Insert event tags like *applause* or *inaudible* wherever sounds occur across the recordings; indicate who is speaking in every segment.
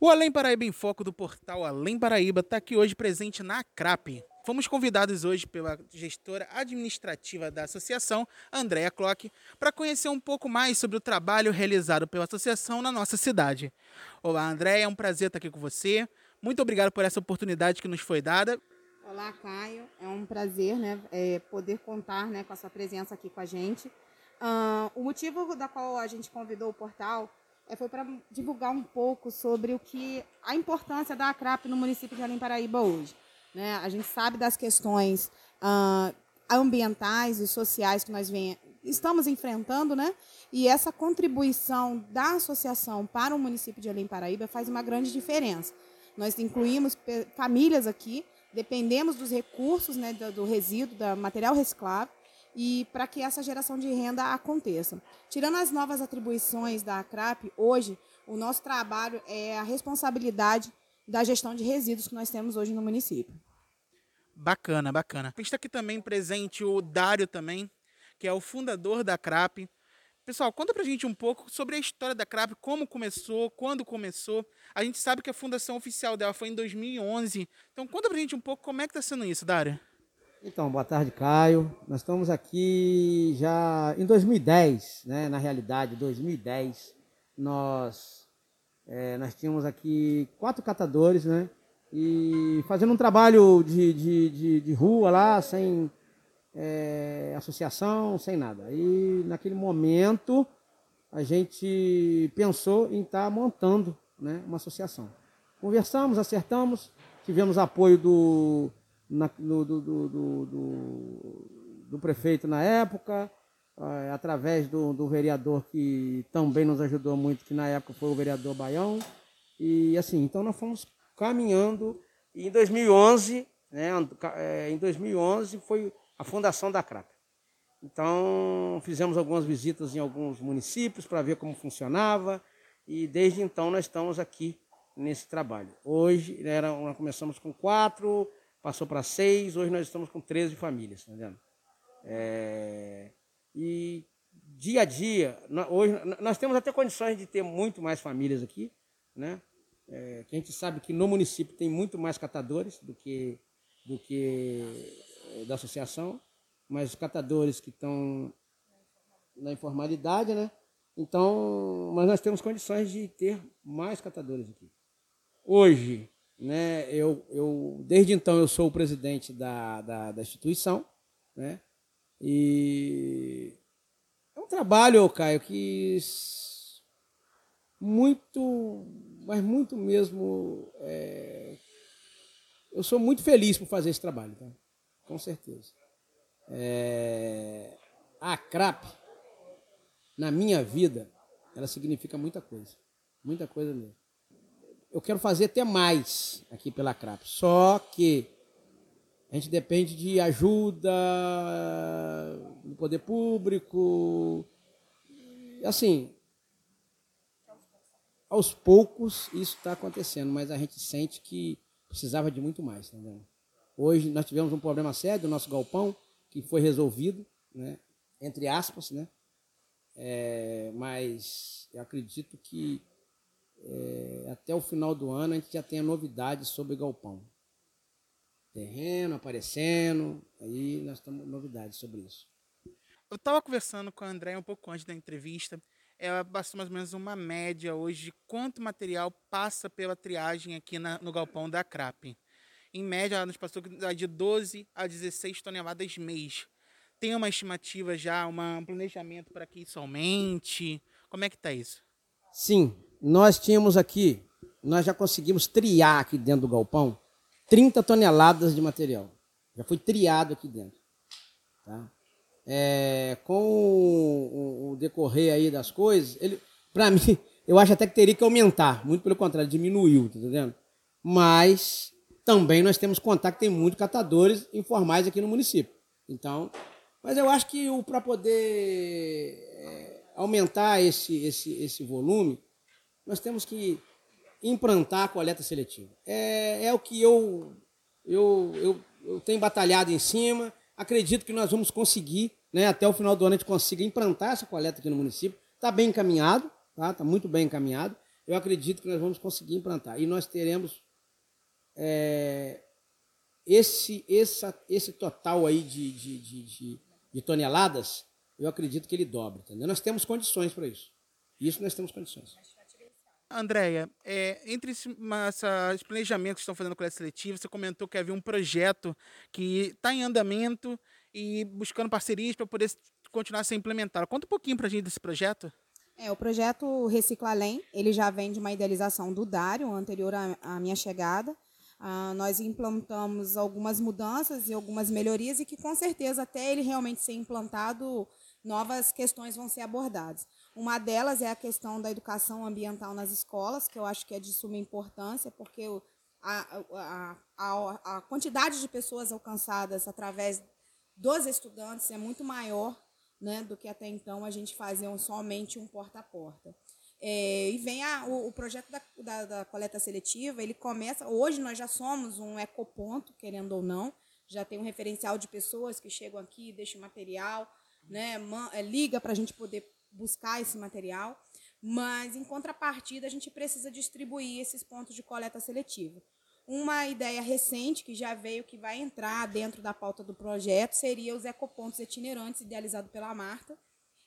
Speaker 1: O Além Paraíba em Foco do portal Além Paraíba está aqui hoje presente na CRAP. Fomos convidados hoje pela gestora administrativa da associação, Andréa Klock, para conhecer um pouco mais sobre o trabalho realizado pela associação na nossa cidade. Olá, Andréa, é um prazer estar aqui com você. Muito obrigado por essa oportunidade que nos foi dada.
Speaker 2: Olá, Caio. É um prazer né, é, poder contar né, com a sua presença aqui com a gente. Uh, o motivo da qual a gente convidou o portal foi para divulgar um pouco sobre o que a importância da ACRAP no município de Além Paraíba hoje. Né? A gente sabe das questões uh, ambientais e sociais que nós vem, estamos enfrentando, né? E essa contribuição da associação para o município de Além Paraíba faz uma grande diferença. Nós incluímos famílias aqui, dependemos dos recursos né, do, do resíduo, do material reciclável, e para que essa geração de renda aconteça. Tirando as novas atribuições da ACRAP, hoje o nosso trabalho é a responsabilidade da gestão de resíduos que nós temos hoje no município.
Speaker 1: Bacana, bacana. Está aqui também presente o Dário também, que é o fundador da CRAP. Pessoal, conta pra gente um pouco sobre a história da CRAP, como começou, quando começou. A gente sabe que a fundação oficial dela foi em 2011. Então conta pra gente um pouco como é que está sendo isso, Dário.
Speaker 3: Então, boa tarde, Caio. Nós estamos aqui já em 2010, né? Na realidade, 2010, nós é, nós tínhamos aqui quatro catadores, né? E fazendo um trabalho de, de, de, de rua lá, sem é, associação, sem nada. E naquele momento a gente pensou em estar tá montando né, uma associação. Conversamos, acertamos, tivemos apoio do na, do, do, do, do, prefeito na época, é, através do, do vereador que também nos ajudou muito, que na época foi o vereador Baião. E assim, então nós fomos caminhando. E em 2011, né, é, em 2011 foi a fundação da CRAP. Então fizemos algumas visitas em alguns municípios para ver como funcionava e desde então nós estamos aqui nesse trabalho. Hoje era, nós começamos com quatro, passou para seis, hoje nós estamos com 13 famílias, tá? É, e dia a dia, hoje nós temos até condições de ter muito mais famílias aqui, né? É, que a gente sabe que no município tem muito mais catadores do que, do que é, da associação, mas catadores que estão na informalidade, né? Então, mas nós temos condições de ter mais catadores aqui. Hoje, né? Eu, eu, desde então eu sou o presidente da, da, da instituição, né? E é um trabalho, Caio, que muito, mas muito mesmo, é, eu sou muito feliz por fazer esse trabalho, tá? com certeza. É, a CRAP, na minha vida, ela significa muita coisa, muita coisa mesmo eu quero fazer até mais aqui pela CRAP. Só que a gente depende de ajuda do poder público. Assim, aos poucos isso está acontecendo, mas a gente sente que precisava de muito mais. Tá Hoje nós tivemos um problema sério do nosso galpão, que foi resolvido, né? entre aspas, né? É, mas eu acredito que é, até o final do ano a gente já tenha novidades sobre galpão. Terreno aparecendo, aí nós temos novidades sobre isso.
Speaker 1: Eu estava conversando com a André um pouco antes da entrevista. Ela passou mais ou menos uma média hoje de quanto material passa pela triagem aqui na, no galpão da CRAP. Em média, ela nos passou de 12 a 16 toneladas mês. Tem uma estimativa já, uma, um planejamento para que isso aumente? Como é que está isso?
Speaker 3: Sim, nós tínhamos aqui, nós já conseguimos triar aqui dentro do galpão 30 toneladas de material. Já foi triado aqui dentro. Tá? É, com o, o, decorrer aí das coisas, ele, para *laughs* mim, eu acho até que teria que aumentar. Muito pelo contrário, diminuiu, tá entendendo? Mas também nós temos contar que tem muitos catadores informais aqui no município. Então, mas eu acho que para poder é, aumentar esse, esse, esse volume, nós temos que implantar a coleta seletiva. É, é o que eu, eu, eu, eu tenho batalhado em cima. Acredito que nós vamos conseguir, né, até o final do ano a gente consiga implantar essa coleta aqui no município. Está bem encaminhado, tá? Está muito bem encaminhado. eu acredito que nós vamos conseguir implantar. E nós teremos é, esse, essa, esse total aí de, de, de, de, de toneladas, eu acredito que ele dobra. Entendeu? Nós temos condições para isso. Isso nós temos condições.
Speaker 1: Andréia, é, entre esse, esses planejamentos que estão fazendo com a seletiva, você comentou que havia um projeto que está em andamento e buscando parcerias para poder continuar a ser implementado. Conta um pouquinho para a gente desse projeto.
Speaker 2: É, o projeto Recicla Além, ele já vem de uma idealização do Dário, anterior à, à minha chegada. Ah, nós implantamos algumas mudanças e algumas melhorias e que, com certeza, até ele realmente ser implantado, novas questões vão ser abordadas. Uma delas é a questão da educação ambiental nas escolas, que eu acho que é de suma importância, porque a, a, a, a quantidade de pessoas alcançadas através dos estudantes é muito maior né, do que até então a gente fazia somente um porta a porta. É, e vem a, o, o, projeto da, da, da, coleta seletiva, ele começa. Hoje nós já somos um ecoponto, querendo ou não, já tem um referencial de pessoas que chegam aqui, deixam material, né, man, é, liga para a gente poder buscar esse material, mas em contrapartida a gente precisa distribuir esses pontos de coleta seletiva. Uma ideia recente que já veio, que vai entrar dentro da pauta do projeto, seria os ecopontos itinerantes, idealizado pela Marta,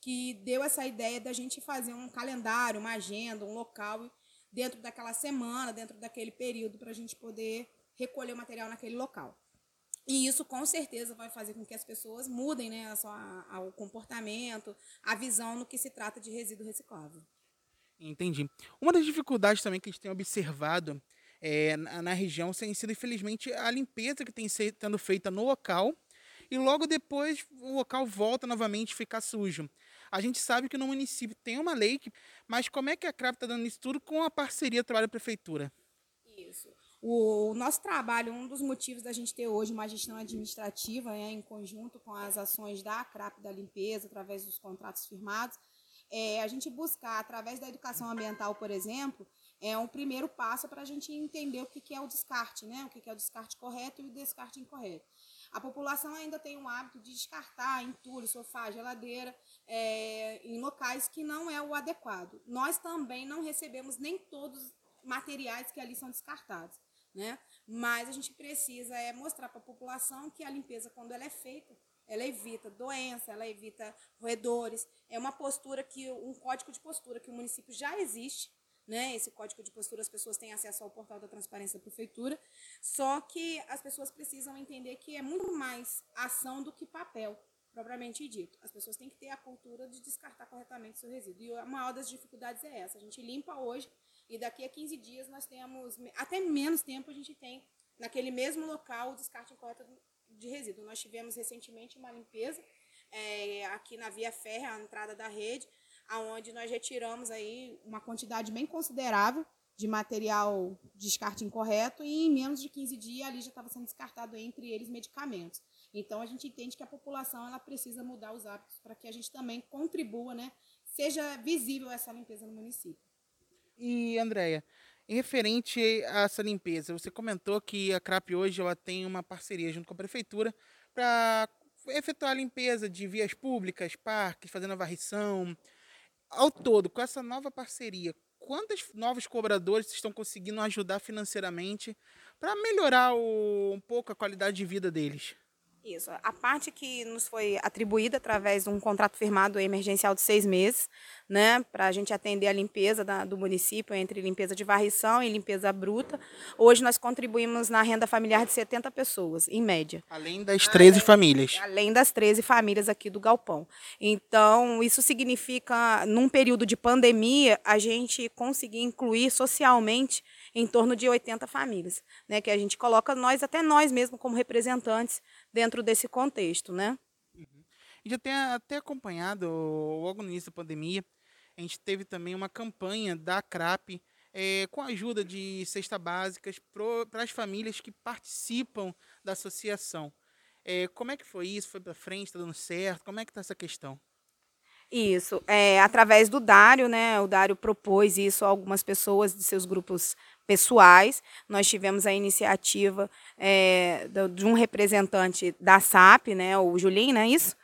Speaker 2: que deu essa ideia da gente fazer um calendário, uma agenda, um local dentro daquela semana, dentro daquele período, para a gente poder recolher o material naquele local. E isso com certeza vai fazer com que as pessoas mudem né, a sua, a, o comportamento, a visão no que se trata de resíduo reciclável.
Speaker 1: Entendi. Uma das dificuldades também que a gente tem observado é, na, na, região tem sido, infelizmente, a limpeza que tem sendo feita no local e logo depois o local volta novamente a ficar sujo. A gente sabe que no município tem uma lei, mas como é que a CRAP está dando isso tudo com a parceria trabalho-prefeitura?
Speaker 2: Isso. O, nosso trabalho, um dos motivos da gente ter hoje uma gestão administrativa né, em conjunto com as ações da CRAP da limpeza, através dos contratos firmados, é a gente buscar, através da educação ambiental, por exemplo, é um primeiro passo para a gente entender o que é o descarte, né? O que é o descarte correto e o descarte incorreto. A população ainda tem o hábito de descartar entulho, sofá, geladeira, é, em locais que não é o adequado. Nós também não recebemos nem todos os materiais que ali são descartados, né? Mas a gente precisa é, mostrar para a população que a limpeza, quando ela é feita, ela evita doença, ela evita roedores. É uma postura que, um código de postura que o município já existe, né? Esse código de postura as pessoas têm acesso ao portal da transparência da prefeitura, só que as pessoas precisam entender que é muito mais ação do que papel, propriamente dito. As pessoas têm que ter a cultura de descartar corretamente seu resíduo. E a maior das dificuldades é essa. A gente limpa hoje e daqui a 15 dias nós temos, até menos tempo a gente tem naquele mesmo local o descarte incorreto de resíduo. Nós tivemos recentemente uma limpeza é, aqui na via férrea, a entrada da rede, aonde nós retiramos aí uma quantidade bem considerável de material de descarte incorreto e em menos de 15 dias ali já estava sendo descartado entre eles medicamentos. Então a gente entende que a população ela precisa mudar os hábitos para que a gente também contribua, né, seja visível essa limpeza no município.
Speaker 1: E Andréia, referente a essa limpeza, você comentou que a CRAP hoje ela tem uma parceria junto com a prefeitura para efetuar a limpeza de vias públicas, parques, fazendo a varrição, ao todo, com essa nova parceria, quantos novos cobradores estão conseguindo ajudar financeiramente para melhorar o, um pouco a qualidade de vida deles?
Speaker 2: Isso. A parte que nos foi atribuída através de um contrato firmado emergencial de seis meses, né, para a gente atender a limpeza da, do município, entre limpeza de varrição e limpeza bruta. Hoje nós contribuímos na renda familiar de 70 pessoas, em média.
Speaker 1: Além das 13 além, famílias.
Speaker 2: Além das 13 famílias aqui do Galpão. Então, isso significa, num período de pandemia, a gente conseguir incluir socialmente em torno de 80 famílias, né, que a gente coloca nós, até nós mesmos, como representantes dentro desse contexto, né?
Speaker 1: Uhum. E já tem até acompanhado, logo no início da pandemia, a gente teve também uma campanha da CRAP é, com a ajuda de cesta básicas para as famílias que participam da associação. É, como é que foi isso? Foi para frente? Está dando certo? Como é que está essa questão?
Speaker 2: Isso, é, através do Dário, né? O Dário propôs isso a algumas pessoas de seus grupos pessoais. Nós tivemos a iniciativa é, de um representante da SAP, né? O Julinho, não é isso?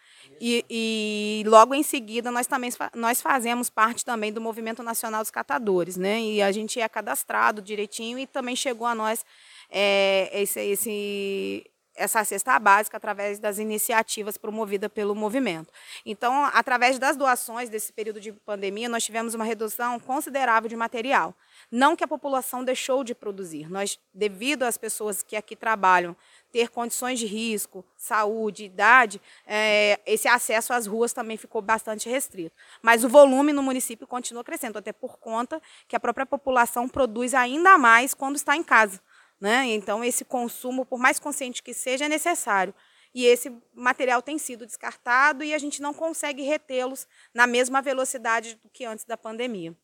Speaker 2: E, e, logo em seguida nós também nós fazemos parte também do Movimento Nacional dos Catadores, né? E a gente é cadastrado direitinho e também chegou a nós é, esse, esse, essa cesta básica através das iniciativas promovidas pelo movimento. Então, através das doações desse período de pandemia, nós tivemos uma redução considerável de material. Não que a população deixou de produzir, nós, devido às pessoas que aqui trabalham ter condições de risco, saúde, idade, é, esse acesso às ruas também ficou bastante restrito. Mas o volume no município continua crescendo, até por conta que a própria população produz ainda mais quando está em casa. Né? Então, esse consumo, por mais consciente que seja, é necessário. E esse material tem sido descartado e a gente não consegue retê-los na mesma velocidade do que antes da pandemia.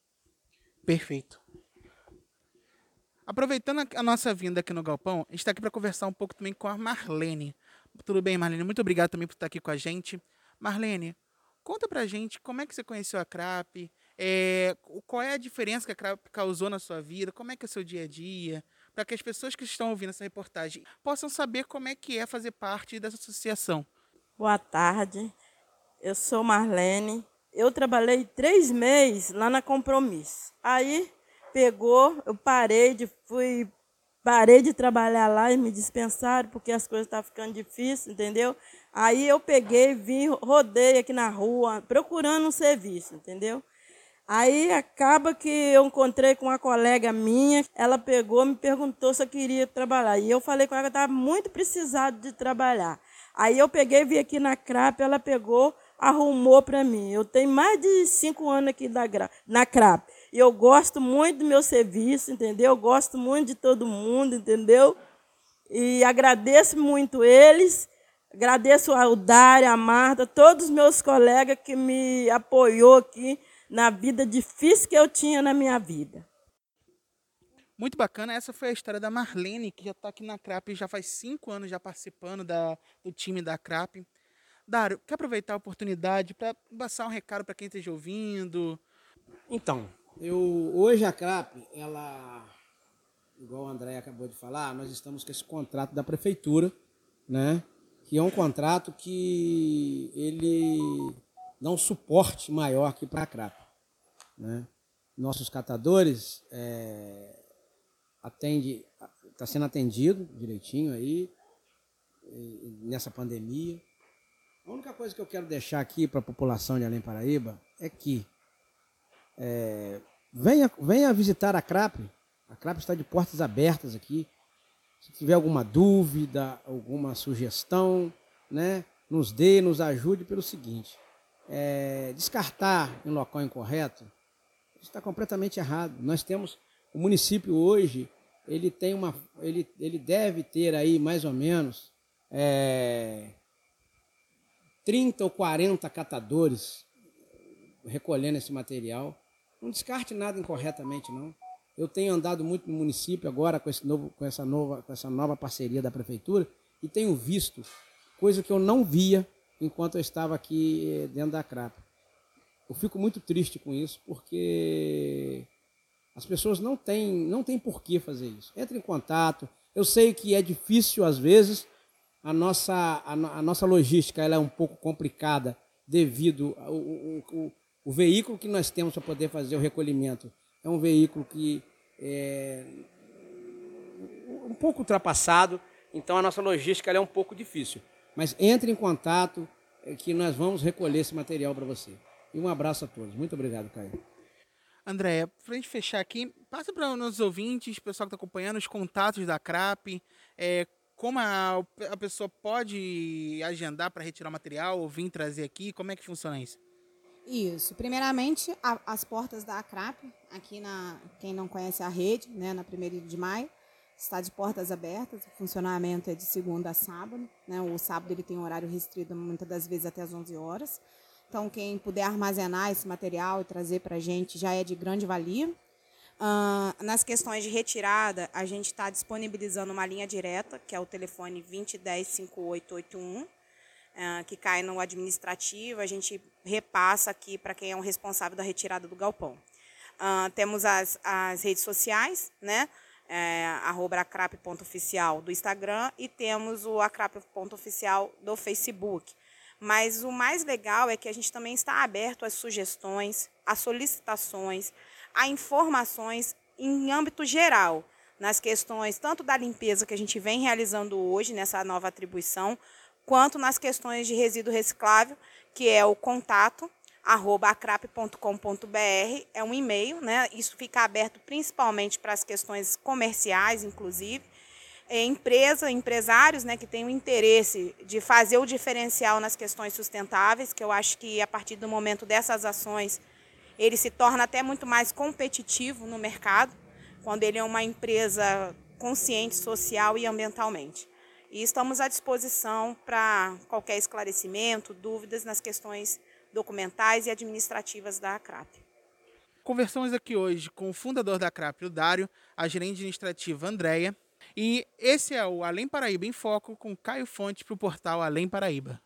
Speaker 1: Perfeito. Aproveitando a nossa vinda aqui no Galpão, a gente está aqui para conversar um pouco também com a Marlene. Tudo bem, Marlene? Muito obrigado também por estar aqui com a gente. Marlene, conta pra gente como é que você conheceu a CRAP, é, qual é a diferença que a CRAP causou na sua vida, como é que é o seu dia a dia, para que as pessoas que estão ouvindo essa reportagem possam saber como é que é fazer parte dessa associação.
Speaker 4: Boa tarde, eu sou Marlene. Eu trabalhei três meses lá na Compromisso. Aí pegou, eu parei de fui parei de trabalhar lá e me dispensaram porque as coisas estavam ficando difíceis, entendeu? Aí eu peguei, vim, rodei aqui na rua procurando um serviço, entendeu? Aí acaba que eu encontrei com uma colega minha, ela pegou, me perguntou se eu queria trabalhar. E eu falei com ela que estava muito precisado de trabalhar. Aí eu peguei, vim aqui na CRAP, ela pegou, arrumou para mim. Eu tenho mais de cinco anos aqui na CRAP. E eu gosto muito do meu serviço, entendeu? Eu gosto muito de todo mundo, entendeu? E agradeço muito eles. Agradeço ao Dário, a Marta, todos os meus colegas que me apoiou aqui na vida difícil que eu tinha na minha vida.
Speaker 1: Muito bacana. Essa foi a história da Marlene, que já está aqui na CRAP já faz cinco anos já participando da, do time da CRAP. Dário, quer aproveitar a oportunidade para passar um recado para quem esteja ouvindo?
Speaker 3: Então, eu, hoje a CRAP, ela, igual o André acabou de falar, nós estamos com esse contrato da prefeitura, né? Que é um contrato que ele dá um suporte maior aqui para a CRAP. Né? Nossos catadores é, atende, está sendo atendido direitinho aí nessa pandemia. A única coisa que eu quero deixar aqui para a população de Além Paraíba é que é, venha, venha visitar a CRAP. A CRAP está de portas abertas aqui. Se tiver alguma dúvida, alguma sugestão, né, nos dê, nos ajude pelo seguinte. É, descartar em local incorreto está completamente errado. Nós temos o município hoje, ele tem uma, ele, ele deve ter aí mais ou menos é, 30 ou 40 catadores recolhendo esse material. Não descarte nada incorretamente, não. Eu tenho andado muito no município agora com, esse novo, com, essa nova, com essa nova parceria da prefeitura e tenho visto coisa que eu não via enquanto eu estava aqui eh, dentro da CRAP. Eu fico muito triste com isso, porque as pessoas não têm, não têm por que fazer isso. Entre em contato. Eu sei que é difícil às vezes, a nossa, a, a nossa logística ela é um pouco complicada devido ao, ao, o veículo que nós temos para poder fazer o recolhimento é um veículo que é um pouco ultrapassado, então a nossa logística é um pouco difícil. Mas entre em contato é, que nós vamos recolher esse material para você. E um abraço a todos. Muito obrigado, Caio.
Speaker 1: André, para a gente fechar aqui, passa para os nossos ouvintes, pessoal que está acompanhando, os contatos da CRAP, é, como a, a pessoa pode agendar para retirar o material ou vir trazer aqui, como é que funciona isso?
Speaker 2: Isso. Primeiramente, a, as portas da ACRAP, aqui na, quem não conhece a rede, né, na 1 de maio, está de portas abertas. O funcionamento é de segunda a sábado. Né? O sábado ele tem um horário restrito, muitas das vezes até as 11 horas. Então, quem puder armazenar esse material e trazer para a gente já é de grande valia. Uh, nas questões de retirada, a gente está disponibilizando uma linha direta, que é o telefone 2010 5881 uh, que cai no administrativo, a gente repassa aqui para quem é o responsável da retirada do galpão. Uh, temos as, as redes sociais, né? É, arroba acrap.oficial do Instagram e temos o acrap.oficial do Facebook. Mas o mais legal é que a gente também está aberto às sugestões, às solicitações, a informações em âmbito geral, nas questões tanto da limpeza que a gente vem realizando hoje nessa nova atribuição, quanto nas questões de resíduo reciclável, que é o contato arroba acrap.com.br, é um e-mail, né? Isso fica aberto principalmente para as questões comerciais, inclusive. É, empresa, empresários né, que têm o interesse de fazer o diferencial nas questões sustentáveis, que eu acho que a partir do momento dessas ações ele se torna até muito mais competitivo no mercado, quando ele é uma empresa consciente social e ambientalmente. E estamos à disposição para qualquer esclarecimento, dúvidas nas questões documentais e administrativas da ACRAP.
Speaker 1: Conversamos aqui hoje com o fundador da ACRAP, o Dário, a gerente administrativa Andréia, e esse é o Além Paraíba em Foco com Caio Fonte para o portal Além Paraíba.